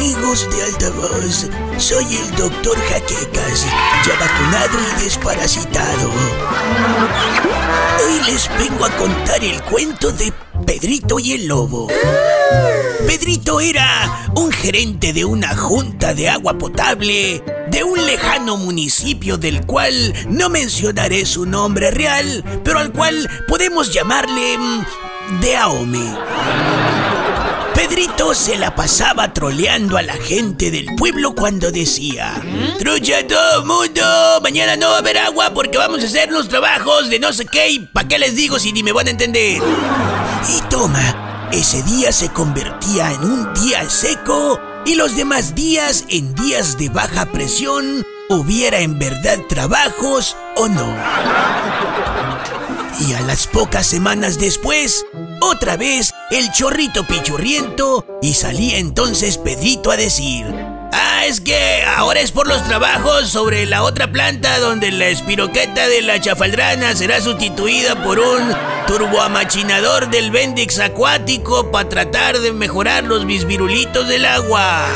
Amigos de Altavoz, soy el doctor Jaquecas, ya vacunado y desparasitado. Hoy les vengo a contar el cuento de Pedrito y el Lobo. Pedrito era un gerente de una junta de agua potable de un lejano municipio del cual no mencionaré su nombre real, pero al cual podemos llamarle mm, Deaome. Pedrito se la pasaba troleando a la gente del pueblo cuando decía Trucha todo mundo, mañana no va a haber agua porque vamos a hacer los trabajos de no sé qué y pa' qué les digo si ni me van a entender. Y toma, ese día se convertía en un día seco y los demás días en días de baja presión, hubiera en verdad trabajos o no. Y a las pocas semanas después, otra vez el chorrito pichurriento y salía entonces Pedrito a decir, ah, es que ahora es por los trabajos sobre la otra planta donde la espiroqueta de la chafaldrana será sustituida por un turboamachinador del Bendix acuático para tratar de mejorar los bisvirulitos del agua.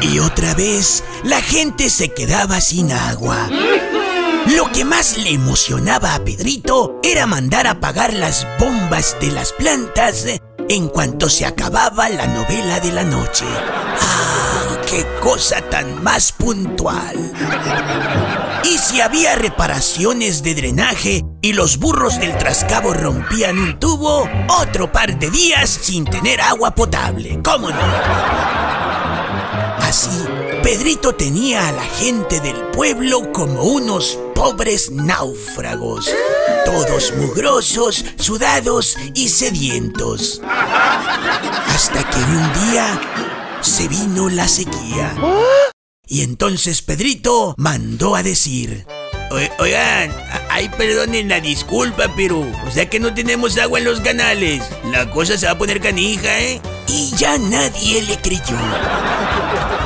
Y otra vez la gente se quedaba sin agua. Lo que más le emocionaba a Pedrito era mandar apagar las bombas de las plantas en cuanto se acababa la novela de la noche. ¡Ah, qué cosa tan más puntual! Y si había reparaciones de drenaje y los burros del trascabo rompían un tubo, otro par de días sin tener agua potable. ¿Cómo no? Así, Pedrito tenía a la gente del pueblo como unos pobres náufragos, todos mugrosos, sudados y sedientos. Hasta que un día se vino la sequía. Y entonces Pedrito mandó a decir, oigan, ay perdonen la disculpa, pero o sea que no tenemos agua en los canales. La cosa se va a poner canija, ¿eh? Y ya nadie le creyó.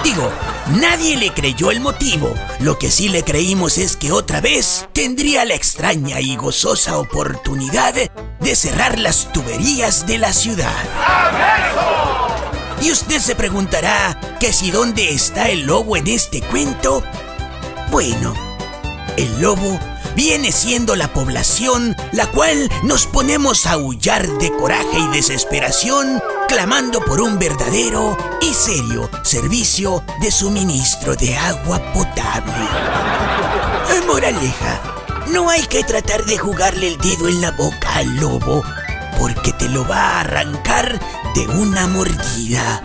Digo, Nadie le creyó el motivo. Lo que sí le creímos es que otra vez tendría la extraña y gozosa oportunidad de cerrar las tuberías de la ciudad. Y usted se preguntará que si dónde está el lobo en este cuento. Bueno, el lobo viene siendo la población la cual nos ponemos a aullar de coraje y desesperación, clamando por un verdadero y serio servicio de suministro de agua potable. Moraleja, no hay que tratar de jugarle el dedo en la boca al lobo, porque te lo va a arrancar de una mordida.